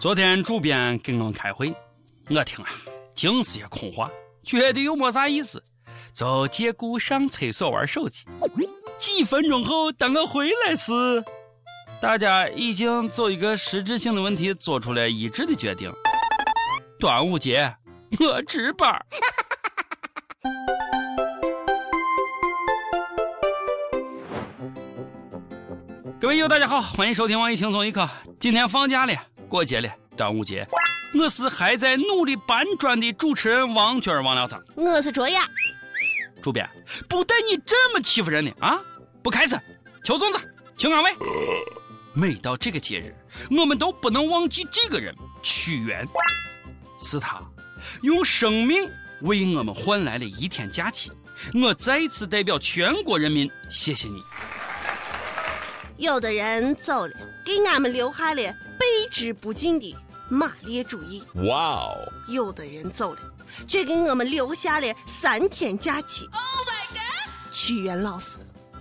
昨天主编给我们开会，我听啊，尽是些空话，觉得又没啥意思，就借故上厕所玩手机。几分钟后，等我回来时，大家已经就一个实质性的问题做出了一致的决定：端午节我值班。各位友，大家好，欢迎收听网易轻松一刻。今天放假了，过节了，端午节。我是还在努力搬砖的主持人王娟王聊子。我是卓雅。主编，不带你这么欺负人的啊！不开始，求粽子，求安慰。每到这个节日，我们都不能忘记这个人屈原，是他用生命为我们换来了一天假期。我再次代表全国人民，谢谢你。有的人走了，给俺们留下了备之不尽的马列主义。哇哦！有的人走了，却给我们留下了三天假期。Oh my god！屈原老师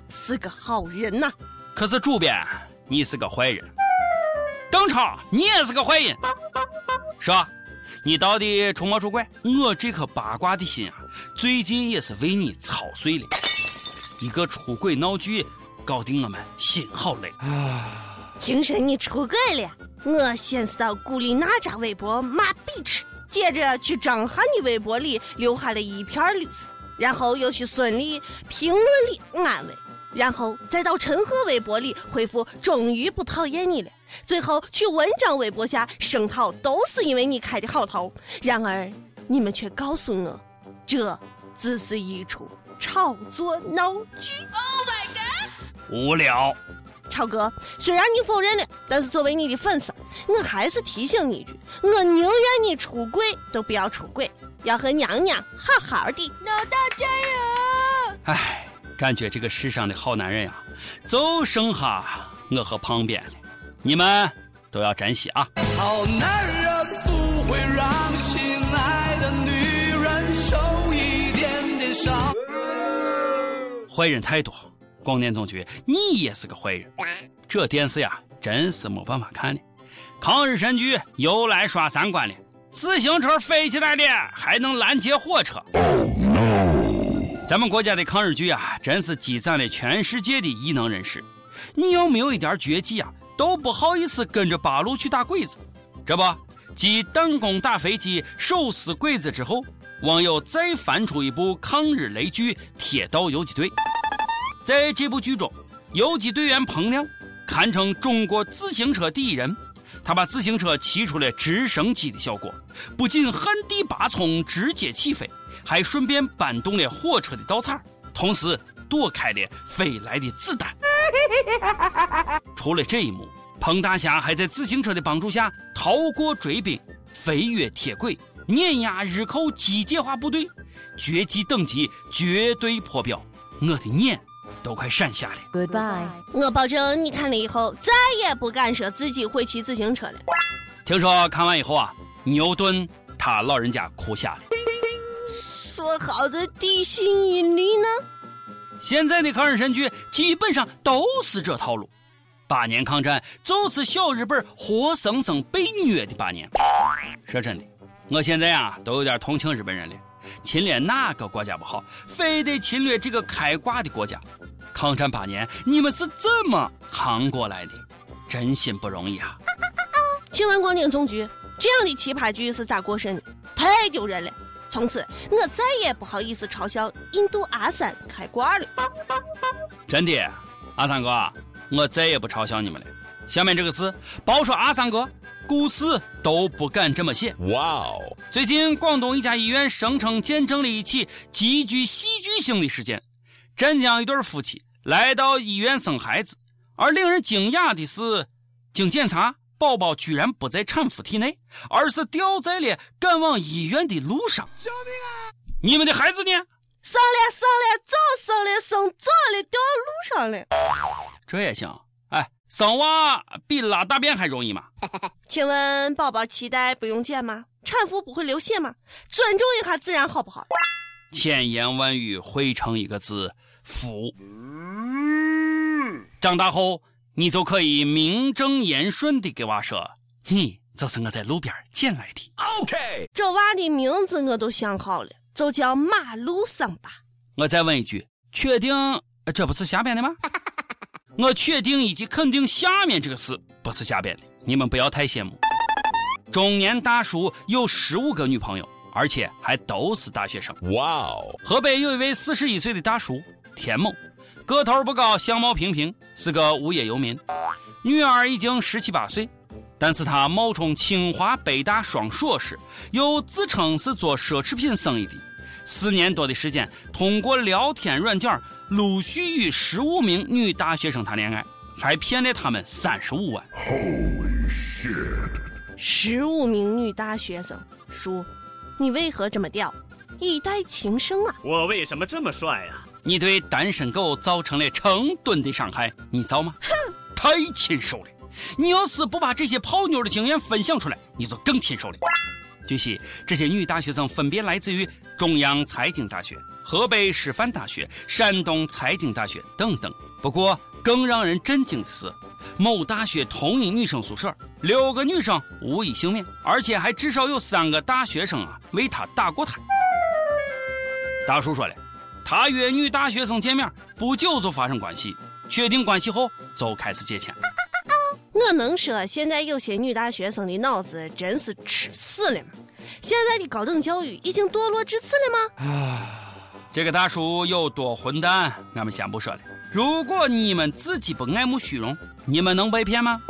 是个好人呐。可是主编，你是个坏人。邓超，你也是个坏人。说，你到底出没出轨？我这颗八卦的心啊，最近也是为你操碎了。一个出轨闹剧。搞得我们心好累啊！听说你出轨了，我先是到古力娜扎微博骂比吃，接着去张翰的微博里留下了一片绿色，然后又去孙俪评论里安慰，然后再到陈赫微博里回复终于不讨厌你了，最后去文章微博下声讨都是因为你开的好头。然而你们却告诉我，这只是一出炒作闹剧。Oh my god！无聊，超哥，虽然你否认了，但是作为你的粉丝，我还是提醒你一句：我宁愿你出轨都不要出轨，要和娘娘好好的。老大加油！哎，感觉这个世上的好男人呀，就剩下我和旁边了，你们都要珍惜啊！好男人不会让心爱的女人受一点点伤，坏人太多。广电总局，你也是个坏人。这电视呀，真是没办法看了。抗日神剧又来刷三观了。自行车飞起来了，还能拦截火车。咱们国家的抗日剧啊，真是积攒了全世界的异能人士。你要没有一点绝技啊，都不好意思跟着八路去打鬼子。这不，继弹弓打飞机、手撕鬼子之后，网友再翻出一部抗日雷剧《铁道游击队》。在这部剧中，游击队员彭亮堪称中国自行车第一人。他把自行车骑出了直升机的效果，不仅旱地拔葱直接起飞，还顺便搬动了火车的稻草，同时躲开了飞来的子弹。除了这一幕，彭大侠还在自行车的帮助下逃过追兵，飞越铁轨，碾压日寇机械化部队，绝技等级绝对破表。我的眼！都快闪瞎了。Goodbye，我保证你看了以后再也不敢说自己会骑自行车了。听说看完以后啊，牛顿他老人家哭瞎了。说好的地心引力呢？现在的抗日神剧基本上都是这套路。八年抗战就是小日本活生生被虐的八年。说真的，我现在啊都有点同情日本人了。侵略哪个国家不好，非得侵略这个开挂的国家？抗战八年，你们是怎么扛过来的？真心不容易啊！请问广电总局，这样的奇葩剧是咋过审的？太丢人了！从此我再也不好意思嘲笑印度阿三开挂了。真的，阿三哥，我再也不嘲笑你们了。下面这个事，报说阿三哥。故事都不敢这么写。哇哦！最近广东一家医院声称见证了一起极具戏剧性的事件：镇江一对夫妻来到医院生孩子，而令人惊讶的是，经检查，宝宝居然不在产妇体内，而是掉在了赶往医院的路上。救命啊！你们的孩子呢？生了，生了，早生了，生早了，掉路上了。这也行。生娃比拉大便还容易吗？请问宝宝脐带不用剪吗？产妇不会流血吗？尊重一下自然好不好？千言万语汇成一个字：福。长大后，你就可以名正言顺地给娃说：“你就是我在路边捡来的。OK，这娃的名字我都想好了，就叫马路桑吧。我再问一句，确定这不是瞎编的吗？我确定以及肯定下面这个事不是瞎编的，你们不要太羡慕。中年大叔有十五个女朋友，而且还都是大学生。哇哦！河北有一位四十一岁的大叔田某，个头不高，相貌平平，是个无业游民，女儿已经十七八岁，但是他冒充清华北大双硕士，又自称是做奢侈品生意的，四年多的时间，通过聊天软件陆续与十五名女大学生谈恋爱，还骗了他们三十五万。Holy shit！十五名女大学生，叔，你为何这么吊？一代情圣啊！我为什么这么帅啊？你对单身狗造成了成吨的伤害，你造吗？哼，太禽兽了！你要是不把这些泡妞的经验分享出来，你就更禽兽了。据悉，这些女大学生分别来自于中央财经大学、河北师范大学、山东财经大学等等。不过，更让人震惊的是。某大学同一女生宿舍，六个女生无一幸免，而且还至少有三个大学生啊为他打过胎。大叔说了，他约女大学生见面，不久就发生关系，确定关系后就开始借钱。我能说现在有些女大学生的脑子真是吃死了吗？现在的高等教育已经堕落至此了吗？啊，这个大叔有多混蛋，俺们先不说了。如果你们自己不爱慕虚荣，你们能被骗吗？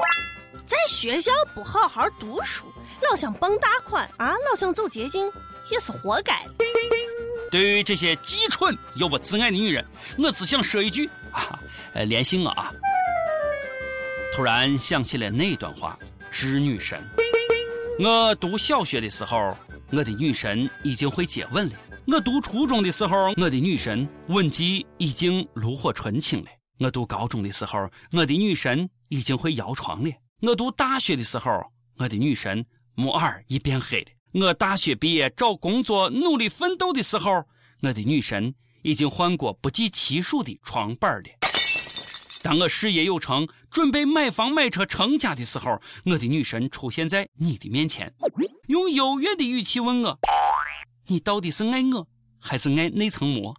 在学校不好好读书，老想傍大款啊，老想走捷径，也是活该。对于这些既蠢又不自爱的女人，我只想说一句啊，呃，联系我啊！突然想起了那段话：织女神。我读小学的时候，我的女神已经会接吻了。我读初中的时候，我的女神吻技已经炉火纯青了；我读高中的时候，我的女神已经会摇床了；我读大学的时候，我的女神木耳已变黑了；我大学毕业找工作努力奋斗的时候，我的女神已经换过不计其数的床板了。当我事业有成，准备买房买车成家的时候，我的女神出现在你的面前，用优越的语气问我。你到底是爱我，还是爱那层膜？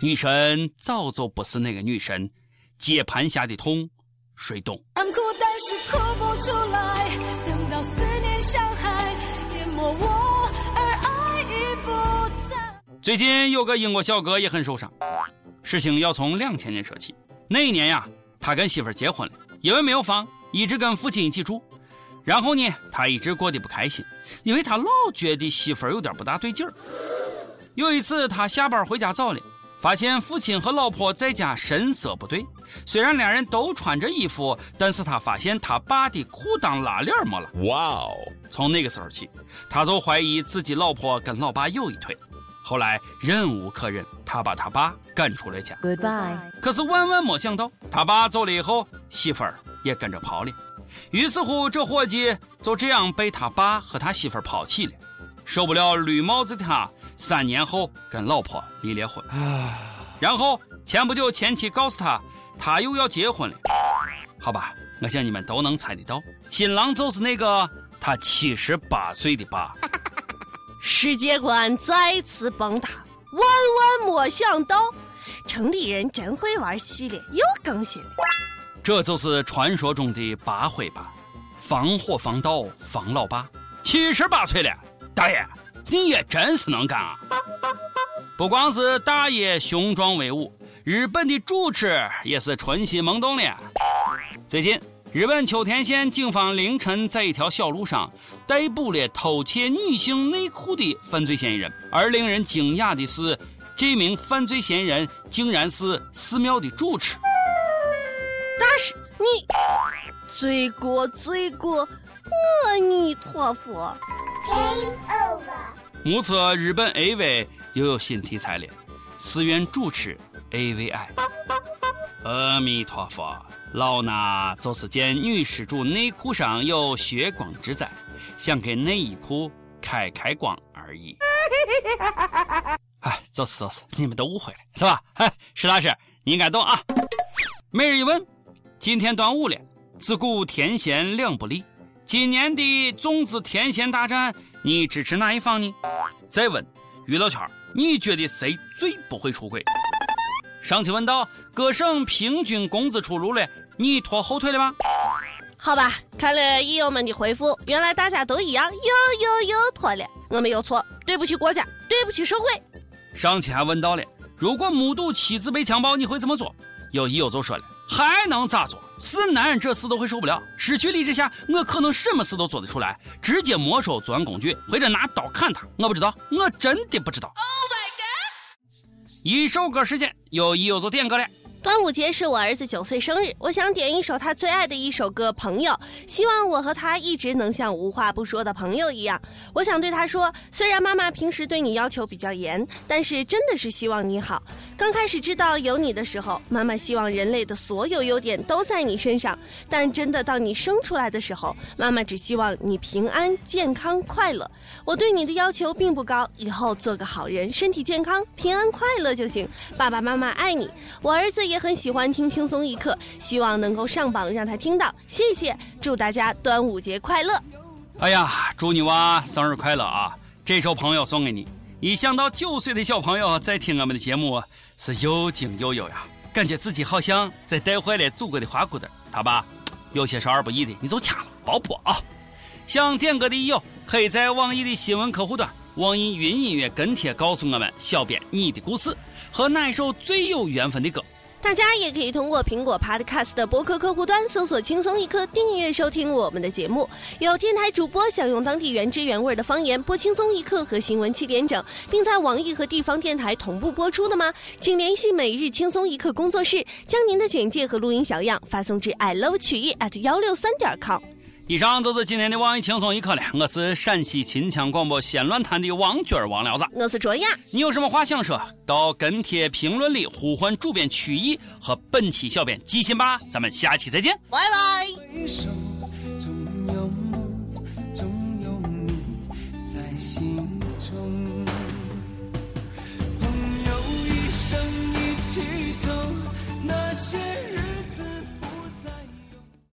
女神早就不是那个女神，接盘侠的痛，谁懂？最近有个英国小哥也很受伤，事情要从两千年说起。那一年呀，他跟媳妇儿结婚了，因为没有房，一直跟父亲一起住。然后呢，他一直过得不开心，因为他老觉得媳妇儿有点不大对劲儿。有一次，他下班回家早了，发现父亲和老婆在家神色不对。虽然两人都穿着衣服，但是他发现他爸的裤裆拉链没了。哇哦！从那个时候起，他就怀疑自己老婆跟老爸有一腿。后来忍无可忍，他把他爸赶出了家。Goodbye。可是万万没想到，他爸走了以后，媳妇儿也跟着跑了。于是乎，这伙计就这样被他爸和他媳妇儿抛弃了。受不了绿帽子的他，三年后跟老婆离了婚。然后前不久，前妻告诉他，他又要结婚了。好吧，我想你们都能猜得到，新郎就是那个他七十八岁的爸。世界观再次崩塌，万万没想到，城里人真会玩系列又更新了。这就是传说中的八回八，防火防盗防老爸，七十八岁了，大爷你也真是能干啊！不光是大爷雄壮威武，日本的主持也是春心萌动了。最近，日本秋田县警方凌晨在一条小路上逮捕了偷窃女性内裤的犯罪嫌疑人，而令人惊讶的是，这名犯罪嫌疑人竟然是寺庙的主持。大师你罪过罪过，阿弥陀佛。目测日本 AV 又有新题材了，寺院主持 AVI。阿弥陀佛，老衲就是见女施主内裤上有血光之灾，想给内衣裤开开光而已。哎，就是就是，你们都误会了是吧？哎，石老师，你应该懂啊。每日一问。今天端午了，自古天仙两不离，今年的粽子天仙大战，你支持哪一方呢？再问娱乐圈，你觉得谁最不会出轨？上期问到各省平均工资出炉了，你拖后腿了吗？好吧，看了益友们的回复，原来大家都一样，又又又拖了。我没有错，对不起国家，对不起社会。上期还问到了，如果目睹妻子被强暴，你会怎么做？有益友就说了，还能咋做？是男人这事都会受不了。失去理智下，我可能什么事都做得出来，直接没收作案工具，或者拿刀砍他。我不知道，我真的不知道。Oh！一收割时间，有益友就点歌了。端午节是我儿子九岁生日，我想点一首他最爱的一首歌《朋友》，希望我和他一直能像无话不说的朋友一样。我想对他说，虽然妈妈平时对你要求比较严，但是真的是希望你好。刚开始知道有你的时候，妈妈希望人类的所有优点都在你身上，但真的到你生出来的时候，妈妈只希望你平安、健康、快乐。我对你的要求并不高，以后做个好人，身体健康、平安快乐就行。爸爸妈妈爱你，我儿子也。也很喜欢听轻松一刻，希望能够上榜，让他听到。谢谢，祝大家端午节快乐！哎呀，祝你娃生日快乐啊！这首朋友送给你。一想到九岁的小朋友在听我们的节目，是又惊又忧呀，感觉自己好像在带坏了祖国的花骨朵。他吧，有些少儿不宜的，你就掐了，包破啊！想点歌的友，可以在网易的新闻客户端、网易云音乐跟帖告诉我们小编你的故事和哪一首最有缘分的歌。大家也可以通过苹果 Podcast 的博客客户端搜索“轻松一刻”，订阅收听我们的节目。有电台主播想用当地原汁原味的方言播“轻松一刻”和新闻七点整，并在网易和地方电台同步播出的吗？请联系每日轻松一刻工作室，将您的简介和录音小样发送至 i love 曲艺 at 幺六三点 com。以上就是今天的网易轻松一刻了。我是陕西秦腔广播西安论坛的王军儿王聊子，我是卓雅。你有什么话想说？到跟帖评论里呼唤主编曲艺和本期小编季辛巴。咱们下期再见，拜拜。